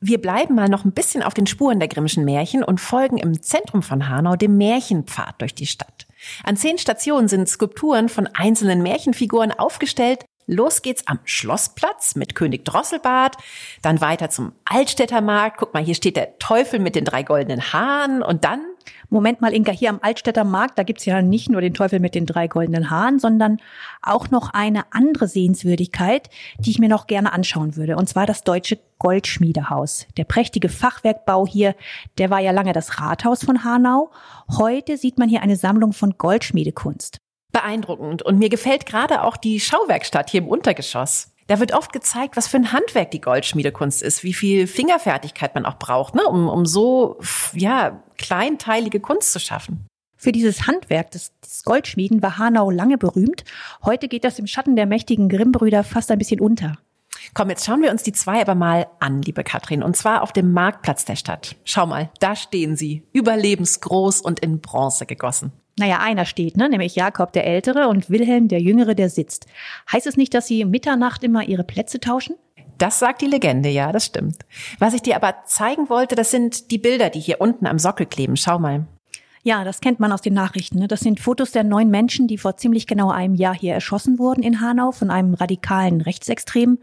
Speaker 2: Wir bleiben mal noch ein bisschen auf den Spuren der Grimmschen Märchen und folgen im Zentrum von Hanau dem Märchenpfad durch die Stadt. An zehn Stationen sind Skulpturen von einzelnen Märchenfiguren aufgestellt. Los geht's am Schlossplatz mit König Drosselbart, dann weiter zum Altstädter Markt. Guck mal, hier steht der Teufel mit den drei goldenen Haaren und dann
Speaker 1: Moment mal, Inka, hier am Altstädter Markt, da gibt's ja nicht nur den Teufel mit den drei goldenen Haaren, sondern auch noch eine andere Sehenswürdigkeit, die ich mir noch gerne anschauen würde. Und zwar das Deutsche Goldschmiedehaus. Der prächtige Fachwerkbau hier, der war ja lange das Rathaus von Hanau. Heute sieht man hier eine Sammlung von Goldschmiedekunst.
Speaker 2: Beeindruckend. Und mir gefällt gerade auch die Schauwerkstatt hier im Untergeschoss. Da wird oft gezeigt, was für ein Handwerk die Goldschmiedekunst ist, wie viel Fingerfertigkeit man auch braucht, ne, um, um so ja, kleinteilige Kunst zu schaffen.
Speaker 1: Für dieses Handwerk des, des Goldschmieden war Hanau lange berühmt. Heute geht das im Schatten der mächtigen Grimm-Brüder fast ein bisschen unter.
Speaker 2: Komm, jetzt schauen wir uns die zwei aber mal an, liebe Katrin, und zwar auf dem Marktplatz der Stadt. Schau mal, da stehen sie, überlebensgroß und in Bronze gegossen.
Speaker 1: Naja, einer steht, ne? nämlich Jakob der Ältere und Wilhelm der Jüngere, der sitzt. Heißt es nicht, dass sie Mitternacht immer ihre Plätze tauschen?
Speaker 2: Das sagt die Legende, ja, das stimmt. Was ich dir aber zeigen wollte, das sind die Bilder, die hier unten am Sockel kleben. Schau mal.
Speaker 1: Ja, das kennt man aus den Nachrichten. Ne? Das sind Fotos der neun Menschen, die vor ziemlich genau einem Jahr hier erschossen wurden in Hanau von einem radikalen Rechtsextremen.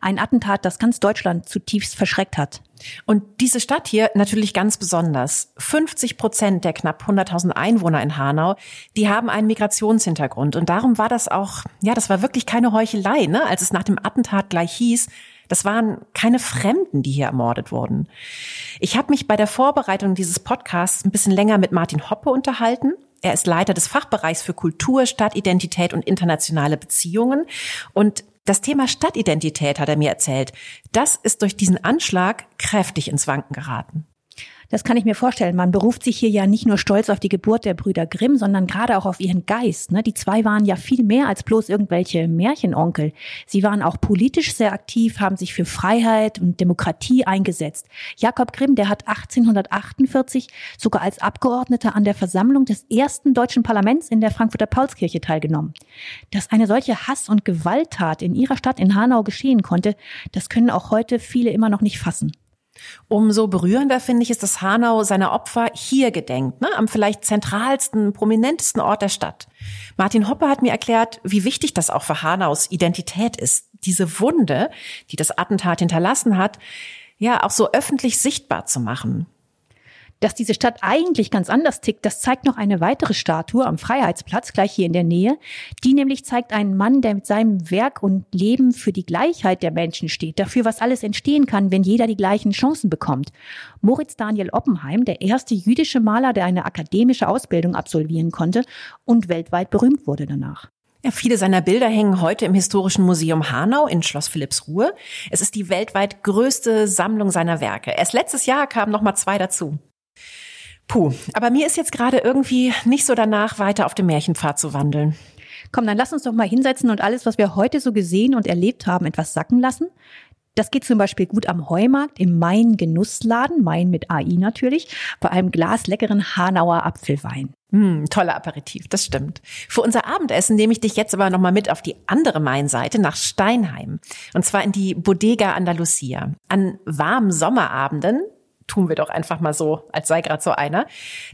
Speaker 1: Ein Attentat, das ganz Deutschland zutiefst verschreckt hat.
Speaker 2: Und diese Stadt hier natürlich ganz besonders. 50 Prozent der knapp 100.000 Einwohner in Hanau, die haben einen Migrationshintergrund. Und darum war das auch, ja, das war wirklich keine Heuchelei, ne? als es nach dem Attentat gleich hieß, das waren keine Fremden, die hier ermordet wurden. Ich habe mich bei der Vorbereitung dieses Podcasts ein bisschen länger mit Martin Hoppe unterhalten. Er ist Leiter des Fachbereichs für Kultur, Stadtidentität und internationale Beziehungen. Und das Thema Stadtidentität, hat er mir erzählt, das ist durch diesen Anschlag kräftig ins Wanken geraten.
Speaker 1: Das kann ich mir vorstellen. Man beruft sich hier ja nicht nur stolz auf die Geburt der Brüder Grimm, sondern gerade auch auf ihren Geist. Ne? Die zwei waren ja viel mehr als bloß irgendwelche Märchenonkel. Sie waren auch politisch sehr aktiv, haben sich für Freiheit und Demokratie eingesetzt. Jakob Grimm, der hat 1848 sogar als Abgeordneter an der Versammlung des ersten deutschen Parlaments in der Frankfurter Paulskirche teilgenommen. Dass eine solche Hass- und Gewalttat in ihrer Stadt in Hanau geschehen konnte, das können auch heute viele immer noch nicht fassen.
Speaker 2: Umso berührender finde ich es, dass Hanau seiner Opfer hier gedenkt, ne? am vielleicht zentralsten, prominentesten Ort der Stadt. Martin Hoppe hat mir erklärt, wie wichtig das auch für Hanaus Identität ist, diese Wunde, die das Attentat hinterlassen hat, ja auch so öffentlich sichtbar zu machen.
Speaker 1: Dass diese Stadt eigentlich ganz anders tickt, das zeigt noch eine weitere Statue am Freiheitsplatz, gleich hier in der Nähe. Die nämlich zeigt einen Mann, der mit seinem Werk und Leben für die Gleichheit der Menschen steht, dafür, was alles entstehen kann, wenn jeder die gleichen Chancen bekommt. Moritz Daniel Oppenheim, der erste jüdische Maler, der eine akademische Ausbildung absolvieren konnte und weltweit berühmt wurde danach.
Speaker 2: Ja, viele seiner Bilder hängen heute im Historischen Museum Hanau in Schloss Philippsruhe. Es ist die weltweit größte Sammlung seiner Werke. Erst letztes Jahr kamen noch mal zwei dazu. Puh, aber mir ist jetzt gerade irgendwie nicht so danach, weiter auf dem Märchenpfad zu wandeln.
Speaker 1: Komm, dann lass uns doch mal hinsetzen und alles, was wir heute so gesehen und erlebt haben, etwas sacken lassen. Das geht zum Beispiel gut am Heumarkt, im Main Genussladen, Main mit AI natürlich, bei einem Glas leckeren Hanauer Apfelwein.
Speaker 2: Hm, toller Aperitif, das stimmt. Für unser Abendessen nehme ich dich jetzt aber nochmal mit auf die andere Mainseite nach Steinheim. Und zwar in die Bodega Andalusia. An warmen Sommerabenden tun wir doch einfach mal so, als sei gerade so einer.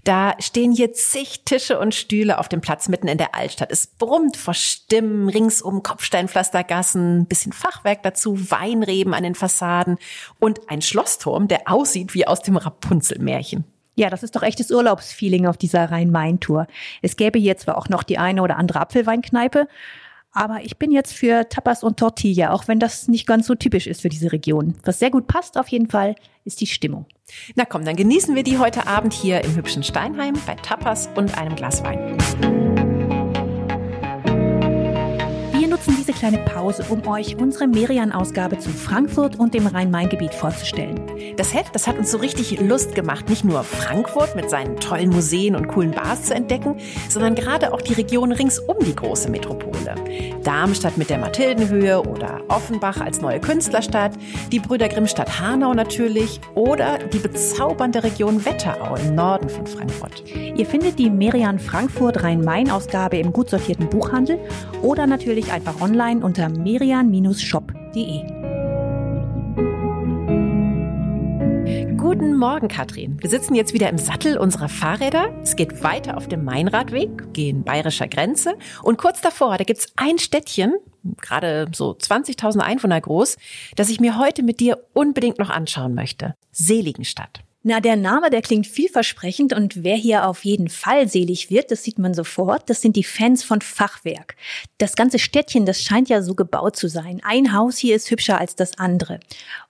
Speaker 2: Da stehen hier zig Tische und Stühle auf dem Platz mitten in der Altstadt. Es brummt vor Stimmen, ringsum Kopfsteinpflastergassen, bisschen Fachwerk dazu, Weinreben an den Fassaden und ein Schlossturm, der aussieht wie aus dem Rapunzel-Märchen.
Speaker 1: Ja, das ist doch echtes Urlaubsfeeling auf dieser Rhein-Main-Tour. Es gäbe hier zwar auch noch die eine oder andere Apfelweinkneipe, aber ich bin jetzt für Tapas und Tortilla, auch wenn das nicht ganz so typisch ist für diese Region. Was sehr gut passt auf jeden Fall, ist die Stimmung.
Speaker 2: Na komm, dann genießen wir die heute Abend hier im hübschen Steinheim bei Tapas und einem Glas Wein.
Speaker 1: Nutzen diese kleine Pause, um euch unsere Merian-Ausgabe zu Frankfurt und dem Rhein-Main-Gebiet vorzustellen.
Speaker 2: Das Heft, das hat uns so richtig Lust gemacht, nicht nur Frankfurt mit seinen tollen Museen und coolen Bars zu entdecken, sondern gerade auch die Region rings um die große Metropole. Darmstadt mit der Mathildenhöhe oder Offenbach als neue Künstlerstadt, die Brüder Grimmstadt Hanau natürlich oder die bezaubernde Region Wetterau im Norden von Frankfurt.
Speaker 1: Ihr findet die Merian Frankfurt Rhein-Main-Ausgabe im gut sortierten Buchhandel oder natürlich einfach online unter merian-shop.de.
Speaker 2: Guten Morgen, Katrin. Wir sitzen jetzt wieder im Sattel unserer Fahrräder. Es geht weiter auf dem Mainradweg, gehen bayerischer Grenze. Und kurz davor, da gibt's ein Städtchen, gerade so 20.000 Einwohner groß, das ich mir heute mit dir unbedingt noch anschauen möchte. Seligenstadt.
Speaker 1: Na, der Name, der klingt vielversprechend und wer hier auf jeden Fall selig wird, das sieht man sofort, das sind die Fans von Fachwerk. Das ganze Städtchen, das scheint ja so gebaut zu sein. Ein Haus hier ist hübscher als das andere.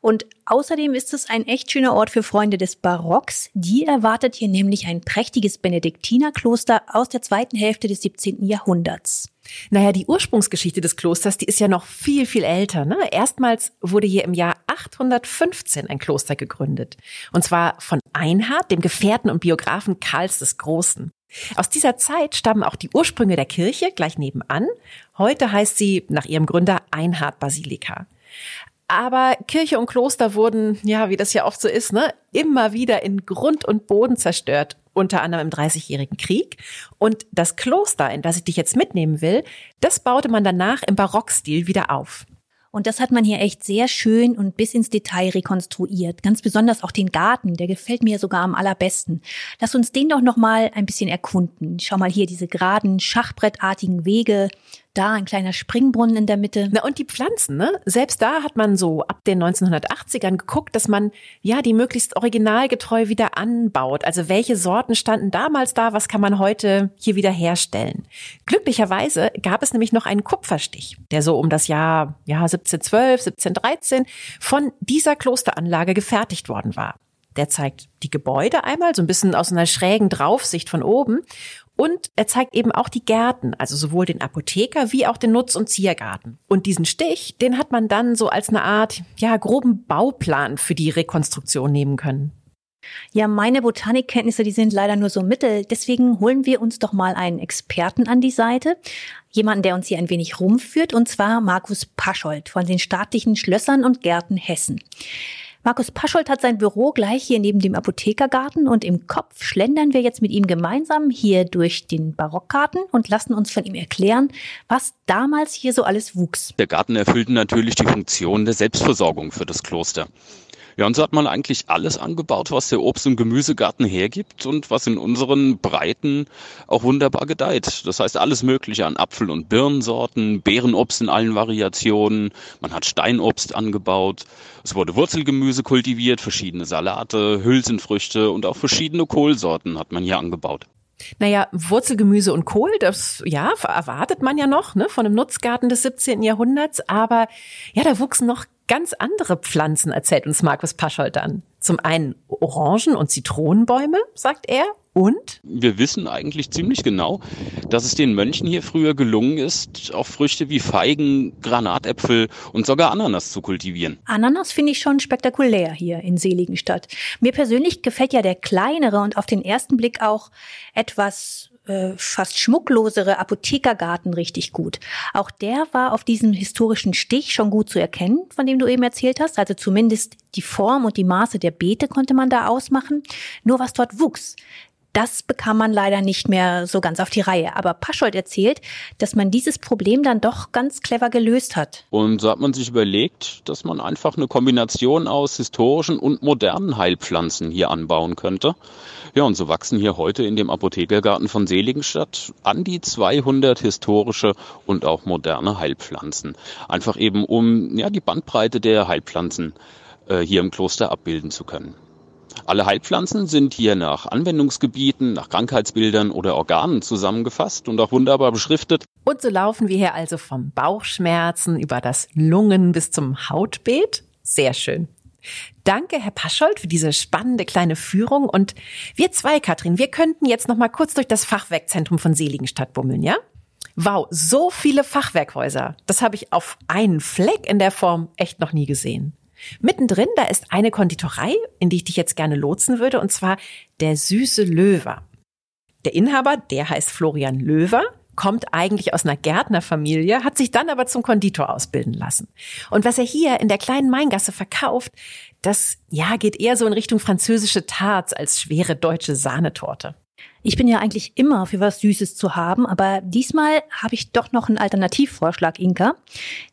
Speaker 1: Und außerdem ist es ein echt schöner Ort für Freunde des Barocks. Die erwartet hier nämlich ein prächtiges Benediktinerkloster aus der zweiten Hälfte des 17. Jahrhunderts.
Speaker 2: Naja, die Ursprungsgeschichte des Klosters, die ist ja noch viel, viel älter. Ne? Erstmals wurde hier im Jahr 815 ein Kloster gegründet. Und zwar von Einhard, dem Gefährten und Biografen Karls des Großen. Aus dieser Zeit stammen auch die Ursprünge der Kirche gleich nebenan. Heute heißt sie nach ihrem Gründer Einhard Basilika. Aber Kirche und Kloster wurden, ja, wie das ja oft so ist, ne, immer wieder in Grund und Boden zerstört unter anderem im Dreißigjährigen Krieg. Und das Kloster, in das ich dich jetzt mitnehmen will, das baute man danach im Barockstil wieder auf.
Speaker 1: Und das hat man hier echt sehr schön und bis ins Detail rekonstruiert. Ganz besonders auch den Garten, der gefällt mir sogar am allerbesten. Lass uns den doch noch mal ein bisschen erkunden. Schau mal hier diese geraden, schachbrettartigen Wege, da ein kleiner Springbrunnen in der Mitte.
Speaker 2: Na und die Pflanzen, ne? Selbst da hat man so ab den 1980ern geguckt, dass man ja die möglichst originalgetreu wieder anbaut. Also welche Sorten standen damals da, was kann man heute hier wieder herstellen? Glücklicherweise gab es nämlich noch einen Kupferstich, der so um das Jahr ja 1712, 1713 von dieser Klosteranlage gefertigt worden war. Der zeigt die Gebäude einmal, so ein bisschen aus einer schrägen Draufsicht von oben. Und er zeigt eben auch die Gärten, also sowohl den Apotheker wie auch den Nutz- und Ziergarten. Und diesen Stich, den hat man dann so als eine Art, ja, groben Bauplan für die Rekonstruktion nehmen können.
Speaker 1: Ja, meine Botanikkenntnisse, die sind leider nur so mittel. Deswegen holen wir uns doch mal einen Experten an die Seite. Jemanden, der uns hier ein wenig rumführt, und zwar Markus Paschold von den staatlichen Schlössern und Gärten Hessen. Markus Paschold hat sein Büro gleich hier neben dem Apothekergarten und im Kopf schlendern wir jetzt mit ihm gemeinsam hier durch den Barockgarten und lassen uns von ihm erklären, was damals hier so alles wuchs.
Speaker 6: Der Garten erfüllte natürlich die Funktion der Selbstversorgung für das Kloster. Ja, und so hat man eigentlich alles angebaut, was der Obst- und Gemüsegarten hergibt und was in unseren Breiten auch wunderbar gedeiht. Das heißt alles Mögliche an Apfel- und Birnensorten, Beerenobst in allen Variationen. Man hat Steinobst angebaut. Es wurde Wurzelgemüse kultiviert, verschiedene Salate, Hülsenfrüchte und auch verschiedene Kohlsorten hat man hier angebaut.
Speaker 2: Naja, Wurzelgemüse und Kohl, das ja erwartet man ja noch ne, von einem Nutzgarten des 17. Jahrhunderts. Aber ja, da wuchsen noch ganz andere Pflanzen, erzählt uns Markus Paschold dann. Zum einen Orangen- und Zitronenbäume, sagt er. Und?
Speaker 6: Wir wissen eigentlich ziemlich genau, dass es den Mönchen hier früher gelungen ist, auch Früchte wie Feigen, Granatäpfel und sogar Ananas zu kultivieren.
Speaker 1: Ananas finde ich schon spektakulär hier in Seligenstadt. Mir persönlich gefällt ja der kleinere und auf den ersten Blick auch etwas äh, fast schmucklosere Apothekergarten richtig gut. Auch der war auf diesem historischen Stich schon gut zu erkennen, von dem du eben erzählt hast. Also zumindest die Form und die Maße der Beete konnte man da ausmachen. Nur was dort wuchs, das bekam man leider nicht mehr so ganz auf die Reihe. Aber Paschold erzählt, dass man dieses Problem dann doch ganz clever gelöst hat.
Speaker 6: Und so hat man sich überlegt, dass man einfach eine Kombination aus historischen und modernen Heilpflanzen hier anbauen könnte. Ja, und so wachsen hier heute in dem Apothekergarten von Seligenstadt an die 200 historische und auch moderne Heilpflanzen. Einfach eben, um ja, die Bandbreite der Heilpflanzen äh, hier im Kloster abbilden zu können. Alle Heilpflanzen sind hier nach Anwendungsgebieten, nach Krankheitsbildern oder Organen zusammengefasst und auch wunderbar beschriftet.
Speaker 2: Und so laufen wir hier also vom Bauchschmerzen über das Lungen bis zum Hautbeet. Sehr schön. Danke, Herr Paschold, für diese spannende kleine Führung. Und wir zwei, Katrin, wir könnten jetzt noch mal kurz durch das Fachwerkzentrum von Seligenstadt bummeln, ja? Wow, so viele Fachwerkhäuser. Das habe ich auf einen Fleck in der Form echt noch nie gesehen. Mittendrin, da ist eine Konditorei, in die ich dich jetzt gerne lotsen würde, und zwar der süße Löwer. Der Inhaber, der heißt Florian Löwer, kommt eigentlich aus einer Gärtnerfamilie, hat sich dann aber zum Konditor ausbilden lassen. Und was er hier in der kleinen Maingasse verkauft, das ja geht eher so in Richtung französische Tarts als schwere deutsche Sahnetorte.
Speaker 1: Ich bin ja eigentlich immer für was Süßes zu haben, aber diesmal habe ich doch noch einen Alternativvorschlag, Inka.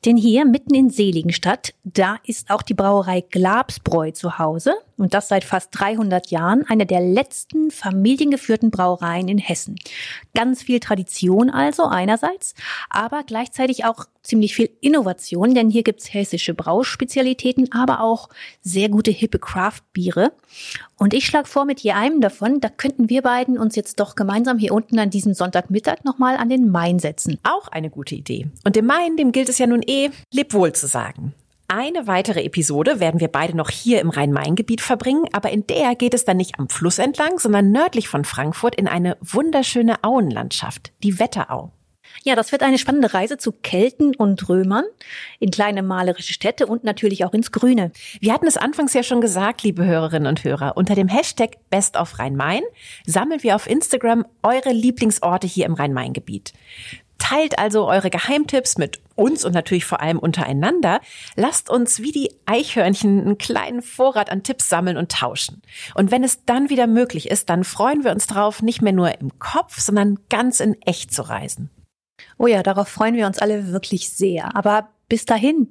Speaker 1: Denn hier mitten in Seligenstadt, da ist auch die Brauerei Glabsbräu zu Hause und das seit fast 300 Jahren, eine der letzten familiengeführten Brauereien in Hessen. Ganz viel Tradition also einerseits, aber gleichzeitig auch ziemlich viel Innovation, denn hier gibt's hessische Brauspezialitäten, aber auch sehr gute hippe Craft-Biere. Und ich schlage vor, mit je einem davon, da könnten wir beiden uns jetzt doch gemeinsam hier unten an diesem Sonntagmittag nochmal an den Main setzen.
Speaker 2: Auch eine gute Idee. Und dem Main, dem gilt es ja nun eh, leb wohl zu sagen. Eine weitere Episode werden wir beide noch hier im Rhein-Main-Gebiet verbringen, aber in der geht es dann nicht am Fluss entlang, sondern nördlich von Frankfurt in eine wunderschöne Auenlandschaft, die Wetterau.
Speaker 1: Ja, das wird eine spannende Reise zu Kelten und Römern in kleine malerische Städte und natürlich auch ins Grüne.
Speaker 2: Wir hatten es anfangs ja schon gesagt, liebe Hörerinnen und Hörer. Unter dem Hashtag Best of Rhein-Main sammeln wir auf Instagram eure Lieblingsorte hier im Rhein-Main-Gebiet. Teilt also eure Geheimtipps mit uns und natürlich vor allem untereinander. Lasst uns wie die Eichhörnchen einen kleinen Vorrat an Tipps sammeln und tauschen. Und wenn es dann wieder möglich ist, dann freuen wir uns drauf, nicht mehr nur im Kopf, sondern ganz in echt zu reisen.
Speaker 1: Oh ja, darauf freuen wir uns alle wirklich sehr. Aber bis dahin,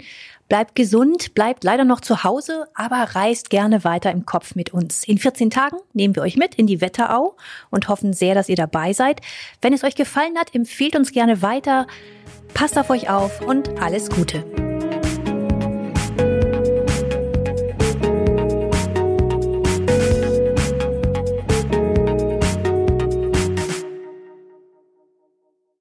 Speaker 1: bleibt gesund, bleibt leider noch zu Hause, aber reist gerne weiter im Kopf mit uns. In 14 Tagen nehmen wir euch mit in die Wetterau und hoffen sehr, dass ihr dabei seid. Wenn es euch gefallen hat, empfehlt uns gerne weiter. Passt auf euch auf und alles Gute.